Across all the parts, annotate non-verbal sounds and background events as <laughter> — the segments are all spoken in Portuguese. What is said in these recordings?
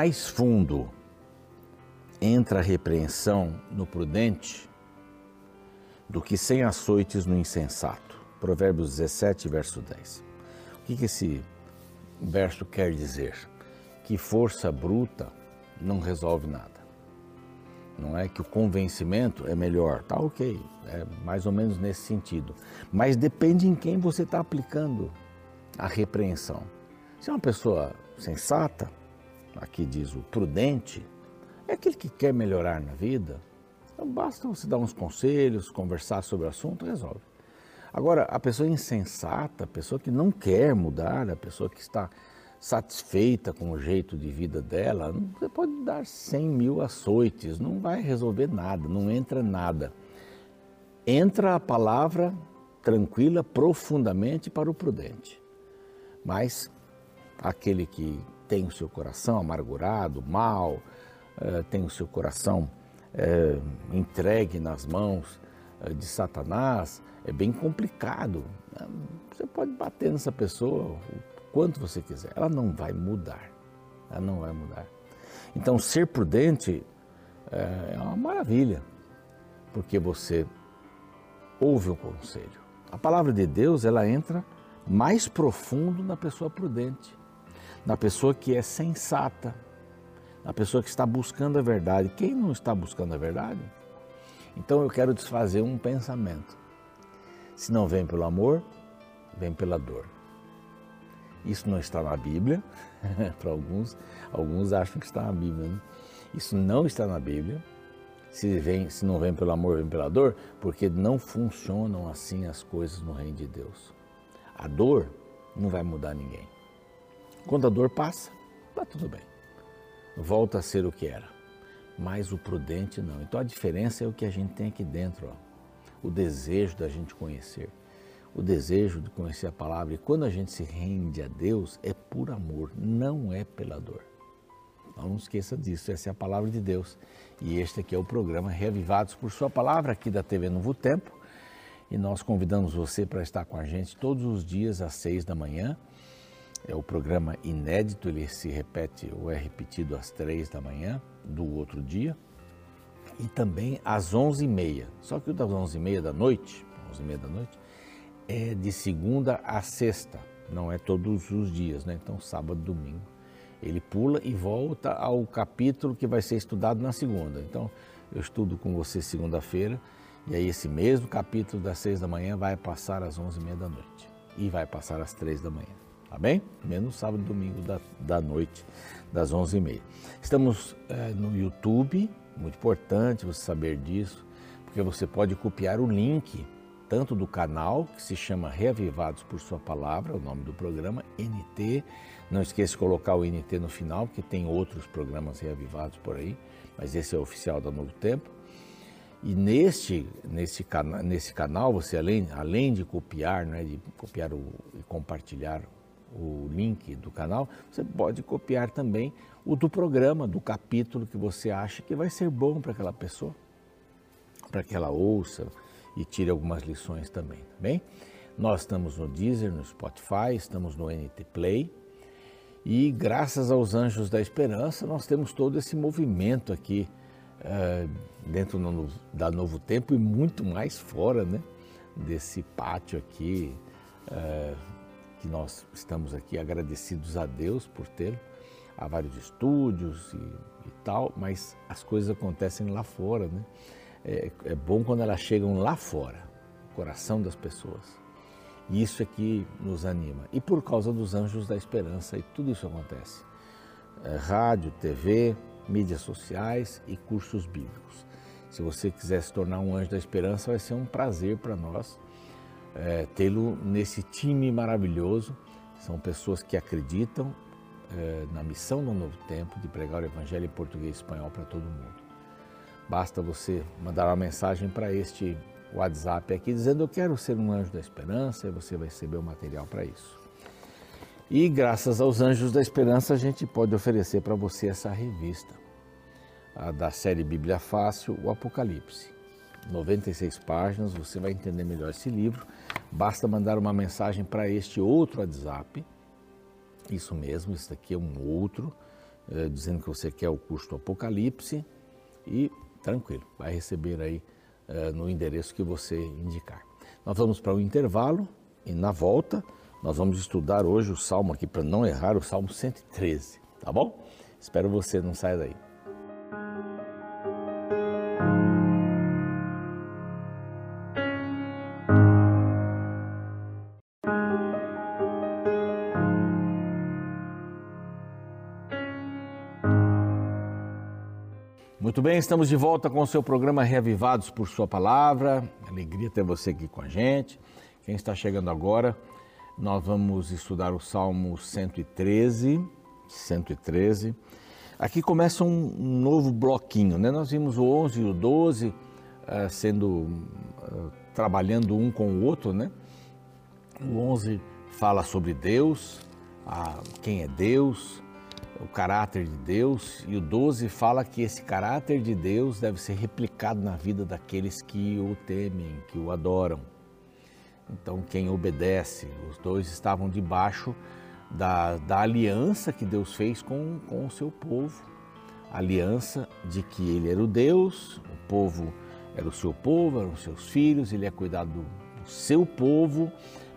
mais fundo entra a repreensão no prudente do que sem açoites no insensato. Provérbios 17, verso 10. O que, que esse verso quer dizer? Que força bruta não resolve nada. Não é que o convencimento é melhor, tá ok, é mais ou menos nesse sentido. Mas depende em quem você está aplicando a repreensão. Se é uma pessoa sensata, aqui diz o prudente, é aquele que quer melhorar na vida, então basta você dar uns conselhos, conversar sobre o assunto, resolve. Agora, a pessoa insensata, a pessoa que não quer mudar, a pessoa que está satisfeita com o jeito de vida dela, você pode dar 100 mil açoites, não vai resolver nada, não entra nada. Entra a palavra tranquila profundamente para o prudente. Mas aquele que tem o seu coração amargurado, mal, eh, tem o seu coração eh, entregue nas mãos eh, de Satanás, é bem complicado. Você pode bater nessa pessoa o quanto você quiser, ela não vai mudar. Ela não vai mudar. Então, ser prudente é uma maravilha, porque você ouve o conselho. A palavra de Deus, ela entra mais profundo na pessoa prudente, na pessoa que é sensata, na pessoa que está buscando a verdade. Quem não está buscando a verdade? Então eu quero desfazer um pensamento. Se não vem pelo amor, vem pela dor. Isso não está na Bíblia, <laughs> para alguns, alguns acham que está na Bíblia. Né? Isso não está na Bíblia. Se, vem, se não vem pelo amor, vem pela dor, porque não funcionam assim as coisas no reino de Deus. A dor não vai mudar ninguém. Quando a dor passa, está tudo bem. Volta a ser o que era. Mas o prudente não. Então a diferença é o que a gente tem aqui dentro. Ó o desejo da gente conhecer, o desejo de conhecer a palavra. E quando a gente se rende a Deus, é por amor, não é pela dor. Então não esqueça disso, essa é a palavra de Deus. E este aqui é o programa Reavivados por Sua Palavra, aqui da TV Novo Tempo. E nós convidamos você para estar com a gente todos os dias às seis da manhã. É o programa inédito, ele se repete ou é repetido às três da manhã do outro dia e também às 11h30. Só que o das 11h30 da noite, 11h30 da noite, é de segunda a sexta, não é todos os dias, né? Então, sábado, domingo. Ele pula e volta ao capítulo que vai ser estudado na segunda. Então, eu estudo com você segunda-feira, e aí esse mesmo capítulo das seis da manhã vai passar às onze e meia da noite. E vai passar às três da manhã, bem? Menos sábado e domingo da, da noite, das onze e meia. Estamos é, no YouTube, muito importante você saber disso, porque você pode copiar o link tanto do canal, que se chama Reavivados por Sua Palavra, o nome do programa, NT. Não esqueça de colocar o NT no final, porque tem outros programas reavivados por aí, mas esse é oficial da Novo Tempo. E neste, nesse, cana nesse canal, você além, além de copiar, né, de copiar o, e compartilhar o link do canal, você pode copiar também o do programa, do capítulo que você acha que vai ser bom para aquela pessoa, para que ela ouça e tire algumas lições também, tá bem? Nós estamos no Deezer, no Spotify, estamos no NT Play e graças aos Anjos da Esperança nós temos todo esse movimento aqui uh, dentro no, da Novo Tempo e muito mais fora, né? Desse pátio aqui, uh, que nós estamos aqui agradecidos a Deus por tê-lo. Há vários estúdios e, e, tal, mas as coisas acontecem lá fora, né? É, é bom quando elas chegam lá fora, no coração das pessoas. E isso é que nos anima. E por causa dos anjos da esperança, e tudo isso acontece. É, rádio, TV, mídias sociais e cursos bíblicos. Se você quiser se tornar um anjo da esperança, vai ser um prazer para nós é, tê-lo nesse time maravilhoso. São pessoas que acreditam é, na missão do Novo Tempo de pregar o Evangelho em português e espanhol para todo mundo. Basta você mandar uma mensagem para este WhatsApp aqui dizendo eu quero ser um anjo da esperança e você vai receber o material para isso. E graças aos Anjos da Esperança a gente pode oferecer para você essa revista, a da série Bíblia Fácil, o Apocalipse. 96 páginas, você vai entender melhor esse livro. Basta mandar uma mensagem para este outro WhatsApp. Isso mesmo, esse daqui é um outro. eh, dizendo que você quer o curso do Apocalipse e tranquilo, vai receber aí eh, no endereço que você indicar. Nós vamos para o intervalo e na volta nós vamos estudar hoje o salmo aqui para não errar, o salmo 113, tá bom? Espero você, não saia daí. Estamos de volta com o seu programa Reavivados por Sua Palavra. Alegria ter você aqui com a gente. Quem está chegando agora, nós vamos estudar o Salmo 113. 113. Aqui começa um, novo bloquinho, né? Nós vimos o 11 e o 12 uh, eh, sendo uh, trabalhando um com o outro, né? O 11 fala sobre Deus, a, quem é Deus, o caráter de Deus, e o 12 fala que esse caráter de Deus deve ser replicado na vida daqueles que o temem, que o adoram. Então, quem obedece, os dois estavam debaixo da, da aliança que Deus fez com, com o seu povo. A aliança de que ele era o Deus, o povo era o seu povo, eram os seus filhos, ele ia cuidar do, do seu povo,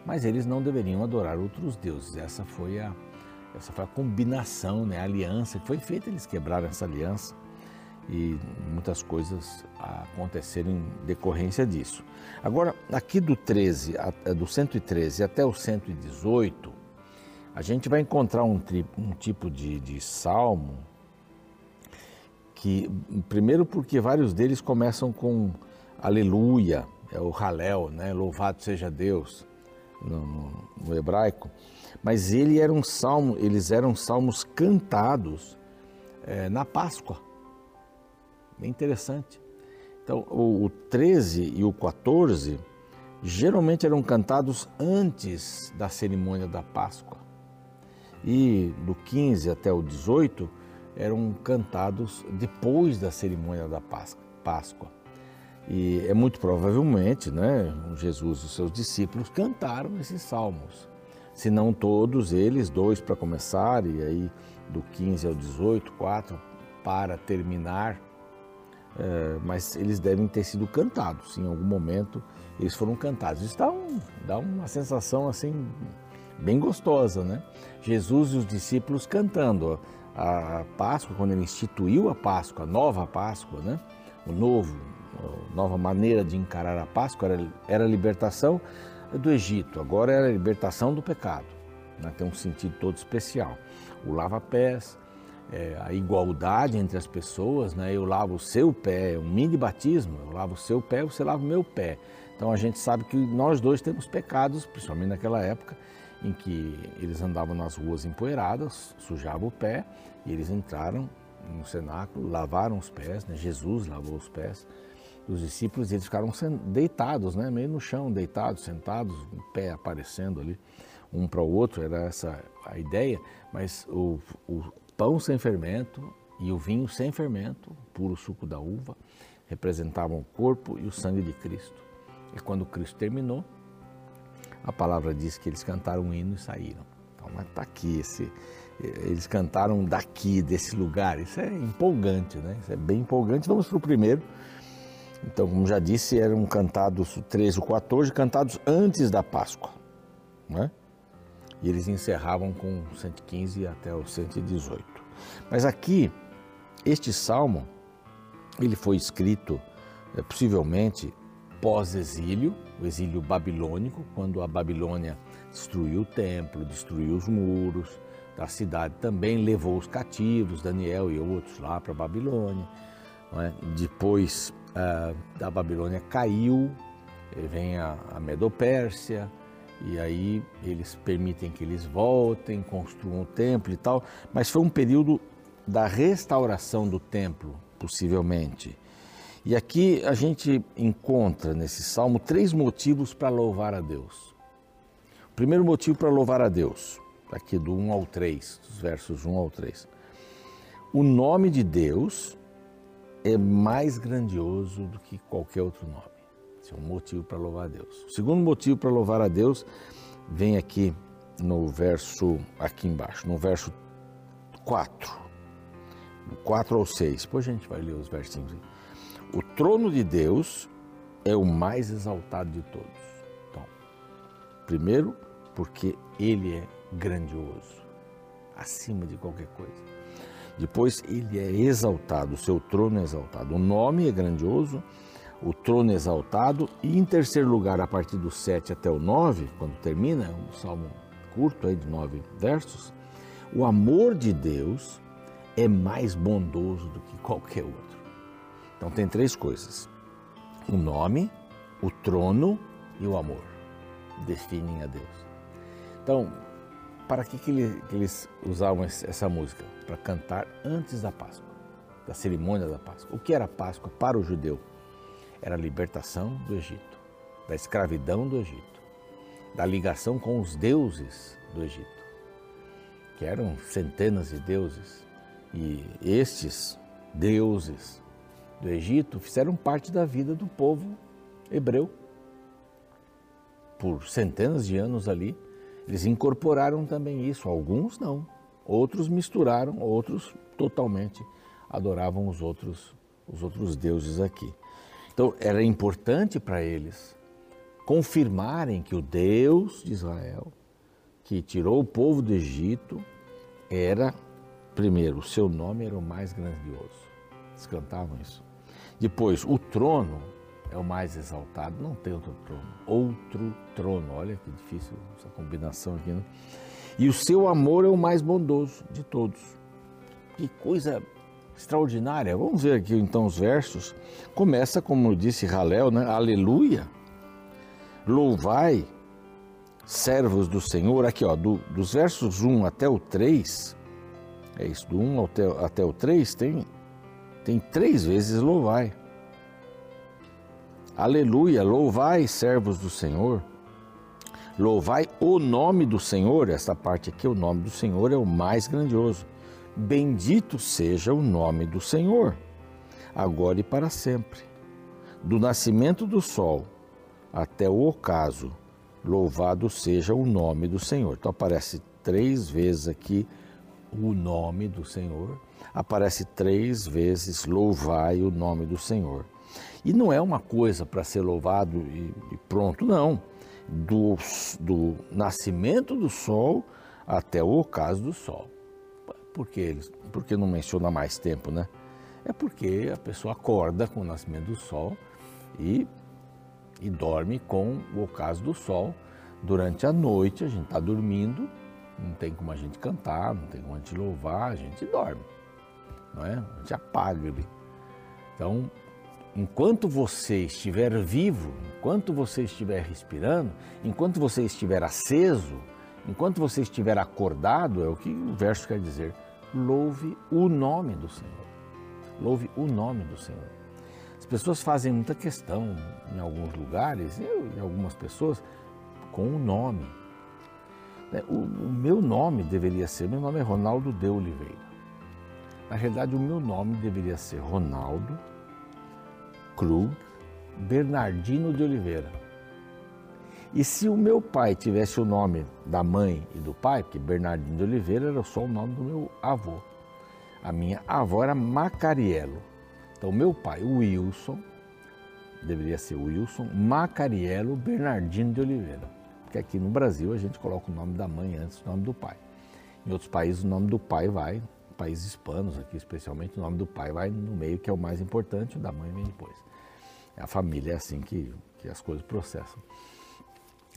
mas eles não deveriam adorar outros deuses. Essa foi a, essa foi a combinação, né, a aliança que foi feita, eles quebraram essa aliança e muitas coisas aconteceram em decorrência disso. Agora, aqui do 13, é, do 113 até o 118, a gente vai encontrar um, um tipo de, de salmo que, primeiro porque vários deles começam com aleluia, é o halel, né? louvado seja Deus no, no, no hebraico, mas ele era um salmo, eles eram salmos cantados é, na Páscoa. Bem interessante. Então, o, o 13 e o 14 geralmente eram cantados antes da cerimônia da Páscoa. E do 15 até o 18 eram cantados depois da cerimônia da Páscoa. E é muito provavelmente, né, Jesus e os seus discípulos cantaram esses salmos. Se não todos eles, dois para começar, e aí do 15 ao 18, quatro para terminar, é, mas eles devem ter sido cantados. Em algum momento eles foram cantados. Isso dá, um, dá uma sensação assim bem gostosa, né? Jesus e os discípulos cantando a Páscoa, quando ele instituiu a Páscoa, a nova Páscoa, né? O novo, a nova maneira de encarar a Páscoa era, era a libertação do Egito, agora era a libertação do pecado. Né? Tem um sentido todo especial. O lava-pés, é, a igualdade entre as pessoas, né? Eu lavo o seu pé, é um mini batismo, eu lavo o seu pé, você lava o meu pé. Então a gente sabe que nós dois temos pecados, principalmente naquela época em que eles andavam nas ruas empoeiradas, sujavam o pé e eles entraram no cenáculo, lavaram os pés, né? Jesus lavou os pés dos discípulos eles ficaram deitados, né? meio no chão, deitados, sentados, o pé aparecendo ali um para o outro, era essa a ideia, mas o, o pão sem fermento e o vinho sem fermento, puro suco da uva, representavam o corpo e o sangue de Cristo. E quando Cristo terminou, a palavra diz que eles cantaram um hino e saíram. Então, está aqui, esse, eles cantaram daqui, desse lugar. Isso é empolgante, né? Isso é bem empolgante. Vamos para o primeiro. Então, como já disse, eram cantados 13 ou 14, cantados antes da Páscoa. Né? E eles encerravam com 115 até o 118. Mas aqui, este salmo, ele foi escrito é, possivelmente pós-exílio, o exílio babilônico, quando a Babilônia destruiu o templo, destruiu os muros da cidade, também levou os cativos, Daniel e outros lá para a Babilônia. É? Depois da Babilônia caiu, vem a, a Medopérsia, e aí eles permitem que eles voltem, construam o templo e tal, mas foi um período da restauração do templo, possivelmente. E aqui a gente encontra nesse salmo três motivos para louvar a Deus. O primeiro motivo para louvar a Deus, aqui do 1 ao 3, dos versos 1 ao 3. O nome de Deus é mais grandioso do que qualquer outro nome. Esse é um motivo para louvar a Deus. O segundo motivo para louvar a Deus vem aqui no verso, aqui embaixo, no verso 4. do 4 ao 6. Depois a gente vai ler os versinhos. O trono de Deus é o mais exaltado de todos. Então, primeiro, porque ele é grandioso, acima de qualquer coisa. Depois, ele é exaltado, o seu trono é exaltado. O nome é grandioso, o trono é exaltado. E em terceiro lugar, a partir do 7 até o 9, quando termina, um salmo curto aí de nove versos, o amor de Deus é mais bondoso do que qualquer outro. Então tem três coisas: o nome, o trono e o amor definem a Deus. Então, para que, que eles usavam essa música? Para cantar antes da Páscoa, da cerimônia da Páscoa. O que era Páscoa para o judeu? Era a libertação do Egito, da escravidão do Egito, da ligação com os deuses do Egito, que eram centenas de deuses. E estes deuses do Egito fizeram parte da vida do povo hebreu. Por centenas de anos ali, eles incorporaram também isso. Alguns não, outros misturaram, outros totalmente adoravam os outros, os outros deuses aqui. Então era importante para eles confirmarem que o Deus de Israel, que tirou o povo do Egito, era, primeiro, o seu nome era o mais grandioso. Eles cantavam isso. Depois, o trono é o mais exaltado, não tem outro trono. Outro trono, olha que difícil essa combinação aqui, né? E o seu amor é o mais bondoso de todos. Que coisa extraordinária. Vamos ver aqui então os versos. Começa, como disse Halel, né? Aleluia. Louvai, servos do Senhor. Aqui, ó, do, dos versos 1 até o 3, é isso, do 1 até, até o 3, tem tem três vezes louvai. Aleluia, louvai, servos do Senhor. Louvai o nome do Senhor, essa parte aqui, o nome do Senhor é o mais grandioso. Bendito seja o nome do Senhor, agora e para sempre. Do nascimento do sol até o ocaso, louvado seja o nome do Senhor. Então aparece três vezes aqui o nome do Senhor aparece três vezes: louvai o nome do Senhor. E não é uma coisa para ser louvado e, e pronto, não. Do, do, nascimento do sol até o ocaso do sol. Por que, que não menciona mais tempo, né? É porque a pessoa acorda com o nascimento do sol e, e dorme com o ocaso do sol. Durante a noite, a gente está dormindo, não tem como a gente cantar, não tem como a gente louvar, a gente dorme não é? A gente apaga ele. Então, enquanto você estiver vivo, enquanto você estiver respirando, enquanto você estiver aceso, enquanto você estiver acordado, é o que o verso quer dizer. Louve o nome do Senhor. Louve o nome do Senhor. As pessoas fazem muita questão em alguns lugares, eu e algumas pessoas, com o nome. O, o meu nome deveria ser, meu nome é Ronaldo de Oliveira. Na realidade, o meu nome deveria ser Ronaldo Krug Bernardino de Oliveira. E se o meu pai tivesse o nome da mãe e do pai, porque Bernardino de Oliveira era só o nome do meu avô. A minha avó era Macarielo. Então, meu pai, Wilson, deveria ser Wilson Macarielo Bernardino de Oliveira. Porque aqui no Brasil a gente coloca o nome da mãe antes do nome do pai. Em outros países o nome do pai vai países hispanos aqui especialmente, o nome do pai vai no meio, que é o mais importante, o da mãe vem depois. A família é assim que, que as coisas processam.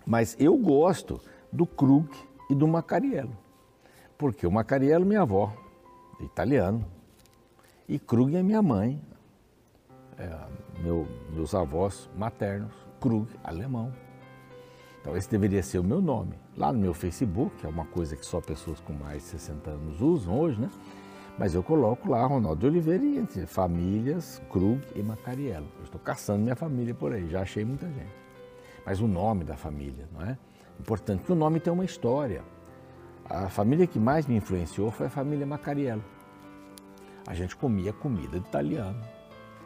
Mas eu gosto do Krug e do Macariello. Porque o Macariello é minha avó, italiano, e Krug é minha mãe, é, meu, meus avós maternos, Krug, alemão. Então esse deveria ser o meu nome. Lá no meu Facebook, é uma coisa que só pessoas com mais de 60 anos usam hoje, né? Mas eu coloco lá Ronaldo de Oliveira e entre famílias, Krug e Macariello. Eu estou caçando minha família por aí, já achei muita gente. Mas o nome da família, não é? Importante que o nome tem uma história. A família que mais me influenciou foi a família Macariello. A gente comia comida de italiano,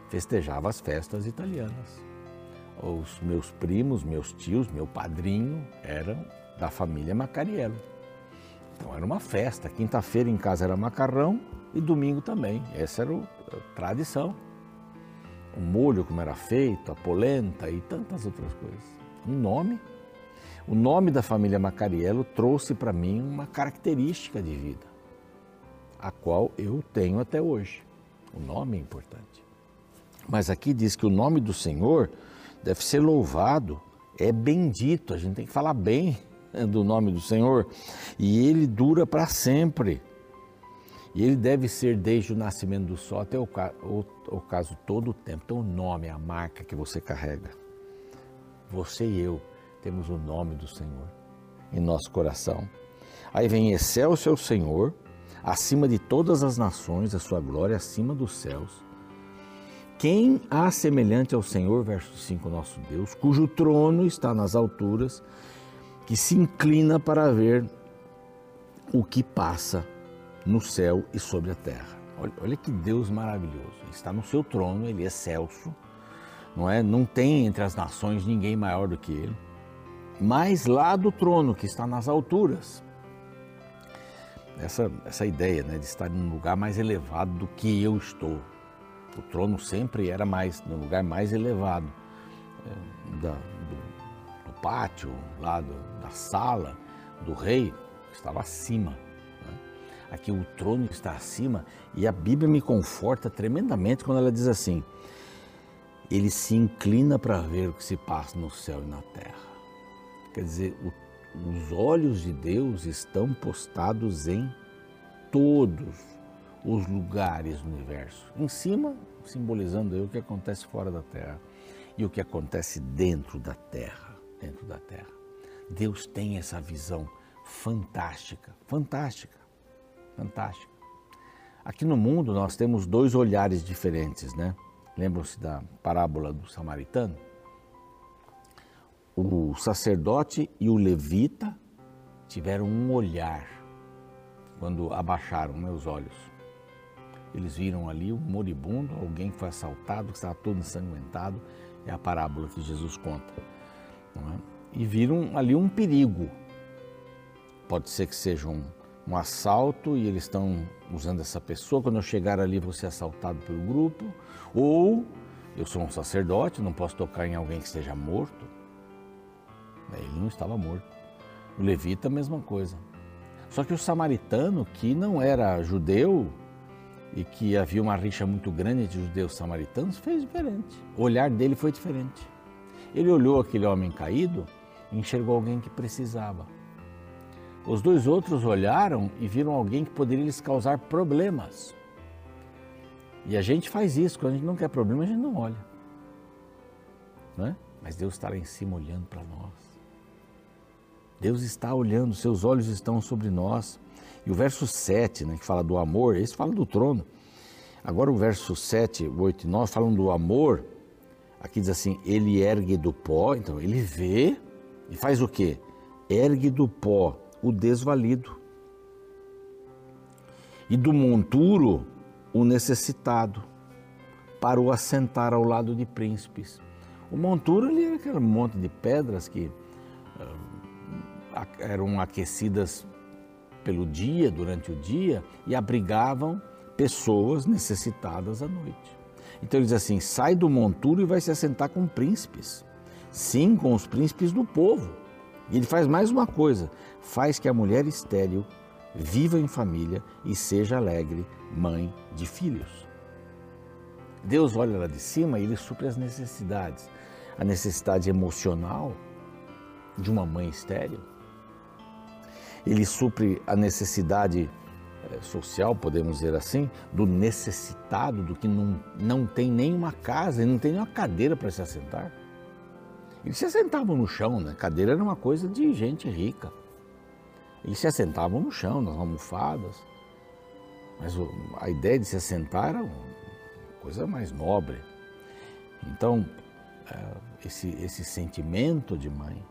festejava as festas italianas os meus primos, meus tios, meu padrinho eram da família Macariello. Então era uma festa. Quinta-feira em casa era macarrão, E domingo também. Essa era a tradição. O molho, como era feito, a polenta e tantas outras coisas. Um nome. O nome da família Macariello trouxe para mim uma característica de vida, a qual eu tenho até hoje. O nome é importante. Mas aqui diz que o nome do Senhor deve ser louvado, é bendito, a gente tem que falar bem <laughs> do nome do Senhor, e ele dura para sempre. E ele deve ser desde o nascimento do sol até o, o, o caso todo o tempo. Então, o nome é a marca que você carrega. Você e eu temos o nome do Senhor em nosso coração. Aí vem excelso é o Senhor, acima de todas as nações, a sua glória acima dos céus. Quem há semelhante ao Senhor, verso 5, nosso Deus, cujo trono está nas alturas, que se inclina para ver o que passa no céu e sobre a terra. Olha, olha que Deus maravilhoso. Ele está no seu trono, ele é excelso, não é? Não tem entre as nações ninguém maior do que ele. Mas lá do trono, que está nas alturas, essa, essa ideia né, de estar em um lugar mais elevado do que eu estou, o trono sempre era mais no lugar mais elevado é, da, do, do, pátio, lá do, da sala do rei, estava acima. Né? Aqui o trono está acima e a Bíblia me conforta tremendamente quando ela diz assim: ele se inclina para ver o que se passa no céu e na terra. Quer dizer, o, os olhos de Deus estão postados em todos os lugares do universo. Em cima, simbolizando aí o que acontece fora da Terra e o que acontece dentro da Terra, dentro da Terra. Deus tem essa visão fantástica, fantástica, fantástica. Aqui no mundo nós temos dois olhares diferentes, né? Lembram-se da parábola do samaritano? O sacerdote e o levita tiveram um olhar quando abaixaram meus olhos eles viram ali um moribundo, alguém que foi assaltado, que estava todo ensanguentado. É a parábola que Jesus conta. É? E viram ali um perigo. Pode ser que seja um, um assalto e eles estão usando essa pessoa. Quando eu chegar ali, vou ser assaltado pelo grupo. Ou eu sou um sacerdote, não posso tocar em alguém que esteja morto. Ele não estava morto. O levita, a mesma coisa. Só que o samaritano, que não era judeu, e que havia uma rixa muito grande entre judeus samaritanos, fez diferente. O olhar dele foi diferente. Ele olhou aquele homem caído e enxergou alguém que precisava. Os dois outros olharam e viram alguém que poderia lhes causar problemas. E a gente faz isso, quando a gente não quer problema, a gente não olha. Não é? Mas Deus está lá em cima olhando para nós. Deus está olhando, seus olhos estão sobre nós. E o verso 7, né, que fala do amor, esse fala do trono. Agora o verso 7, 8 e 9 falam do amor. Aqui diz assim: ele ergue do pó, então ele vê e faz o quê? Ergue do pó o desvalido. E do monturo o necessitado, para o assentar ao lado de príncipes. O monturo ali era aquele monte de pedras que uh, eram aquecidas pelo dia, durante o dia, e abrigavam pessoas necessitadas à noite. Então ele diz assim: sai do monturo e vai se assentar com príncipes. Sim, com os príncipes do povo. E ele faz mais uma coisa: faz que a mulher estéril viva em família e seja alegre, mãe de filhos. Deus olha lá de cima e ele supre as necessidades. A necessidade emocional de uma mãe estéril, ele supre a necessidade eh, social, podemos dizer assim, do necessitado, do que não, não tem nenhuma casa, não tem nenhuma cadeira para se assentar. Eles se assentavam no chão, né? Cadeira era uma coisa de gente rica. Eles se assentavam no chão, nas almofadas. Mas a ideia de se assentar era uma coisa mais nobre. Então, eh, esse, esse sentimento de mãe,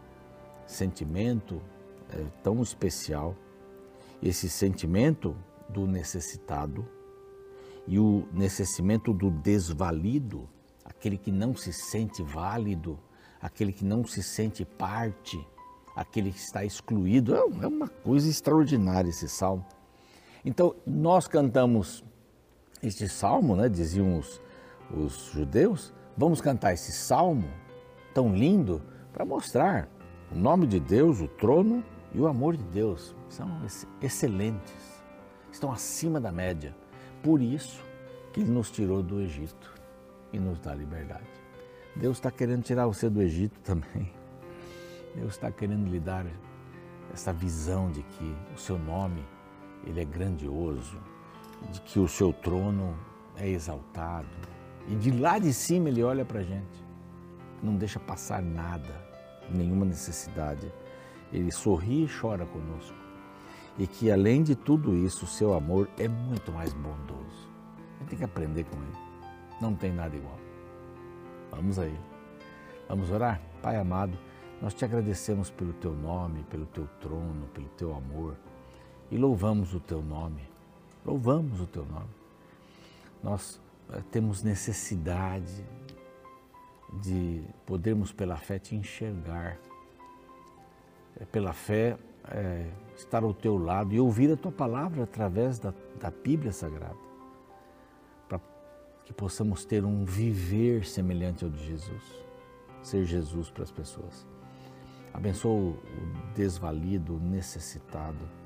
sentimento é, tão especial, esse sentimento do necessitado e o necessimento do desvalido, aquele que não se sente válido, aquele que não se sente parte, aquele que está excluído. É, é uma coisa extraordinária esse salmo. Então, nós cantamos este salmo, né, diziam os, os judeus, vamos cantar esse salmo tão lindo para mostrar o nome de Deus, o trono e o amor de Deus. São excelentes, estão acima da média. Por isso que Ele nos tirou do Egito e nos dá liberdade. Deus está querendo tirar você do Egito <laughs> também. Deus está querendo lhe dar essa visão de que o seu nome ele é grandioso, de que o seu trono é exaltado. E de lá de cima ele olha para a gente, não deixa passar nada, nenhuma necessidade. Ele sorri e chora conosco. E que além de tudo isso, o seu amor é muito mais bondoso. A gente tem que aprender com ele. Não tem nada igual. Vamos aí. Vamos orar? Pai amado, nós te agradecemos pelo teu nome, pelo teu trono, pelo teu amor e louvamos o teu nome. Louvamos o teu nome. Nós eh, temos necessidade de podermos pela fé te enxergar, pela fé é, estar ao teu lado e ouvir a tua palavra através da, da Bíblia Sagrada, para que possamos ter um viver semelhante ao de Jesus, ser Jesus para as pessoas. Abençoa o desvalido, o necessitado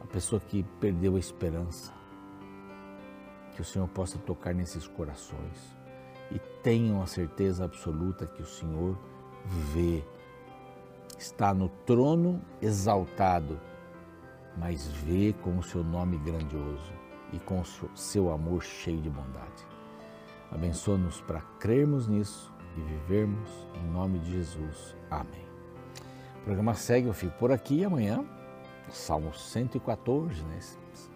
a pessoa que perdeu a esperança. Que o Senhor possa tocar nesses corações e tenham a certeza absoluta que o Senhor vê, está no trono exaltado, mas vê com o seu nome grandioso e com o seu amor cheio de bondade. Abençoa-nos para crermos nisso e vivermos em nome de Jesus. Amém. O programa segue, eu fico por aqui e amanhã Salmo 114, né?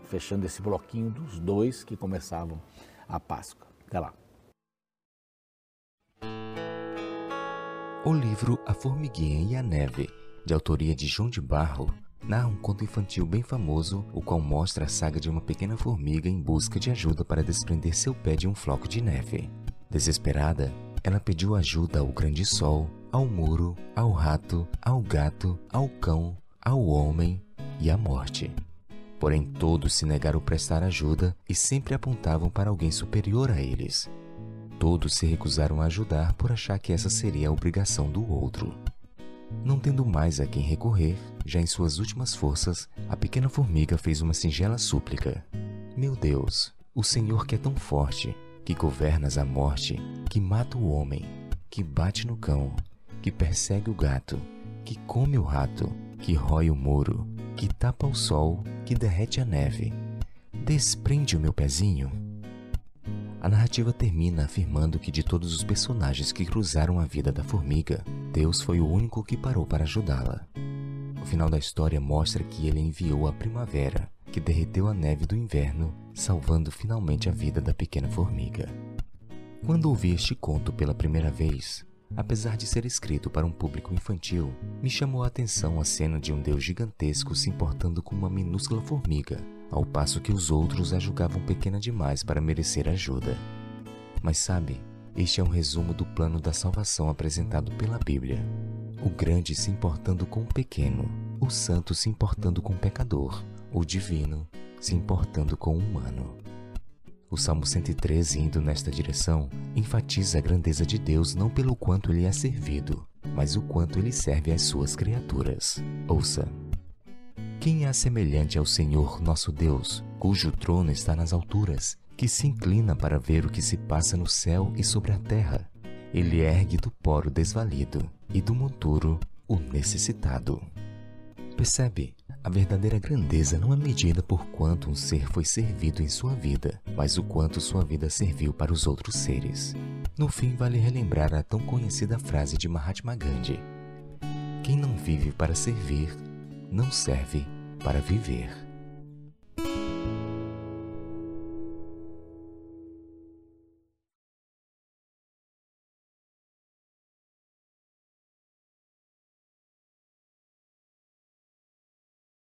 fechando esse bloquinho dos dois que começavam a Páscoa. Até lá. O livro A Formiguinha e a Neve, de autoria de João de Barro, narra um conto infantil bem famoso, o qual mostra a saga de uma pequena formiga em busca de ajuda para desprender seu pé de um floco de neve. Desesperada, ela pediu ajuda ao grande sol, ao muro, ao rato, ao gato, ao cão, ao homem e a morte. Porém, todos se negaram a prestar ajuda e sempre apontavam para alguém superior a eles. Todos se recusaram a ajudar por achar que essa seria a obrigação do outro. Não tendo mais a quem recorrer, já em suas últimas forças, a pequena formiga fez uma singela súplica: Meu Deus, o Senhor que é tão forte, que governas a morte, que mata o homem, que bate no cão, que persegue o gato, que come o rato, que rói o muro, que tapa o sol, que derrete a neve. Desprende o meu pezinho. A narrativa termina afirmando que de todos os personagens que cruzaram a vida da formiga, Deus foi o único que parou para ajudá-la. O final da história mostra que ele enviou a primavera, que derreteu a neve do inverno, salvando finalmente a vida da pequena formiga. Quando ouvi este conto pela primeira vez, Apesar de ser escrito para um público infantil, me chamou a atenção a cena de um deus gigantesco se importando com uma minúscula formiga, ao passo que os outros a julgavam pequena demais para merecer ajuda. Mas sabe, este é um resumo do plano da salvação apresentado pela Bíblia. O grande se importando com o pequeno, o santo se importando com o pecador, o divino se importando com o humano. O Salmo 113, indo nesta direção, enfatiza a grandeza de Deus não pelo quanto ele é servido, mas o quanto ele serve às suas criaturas. Ouça. Quem é semelhante ao Senhor nosso Deus, cujo trono está nas alturas, que se inclina para ver o que se passa no céu e sobre a terra? Ele ergue do pó o desvalido e do monturo o necessitado. Percebe? A verdadeira grandeza não é medida por quanto um ser foi servido em sua vida, mas o quanto sua vida serviu para os outros seres. No fim, vale relembrar a tão conhecida frase de Mahatma Gandhi: Quem não vive para servir, não serve para viver.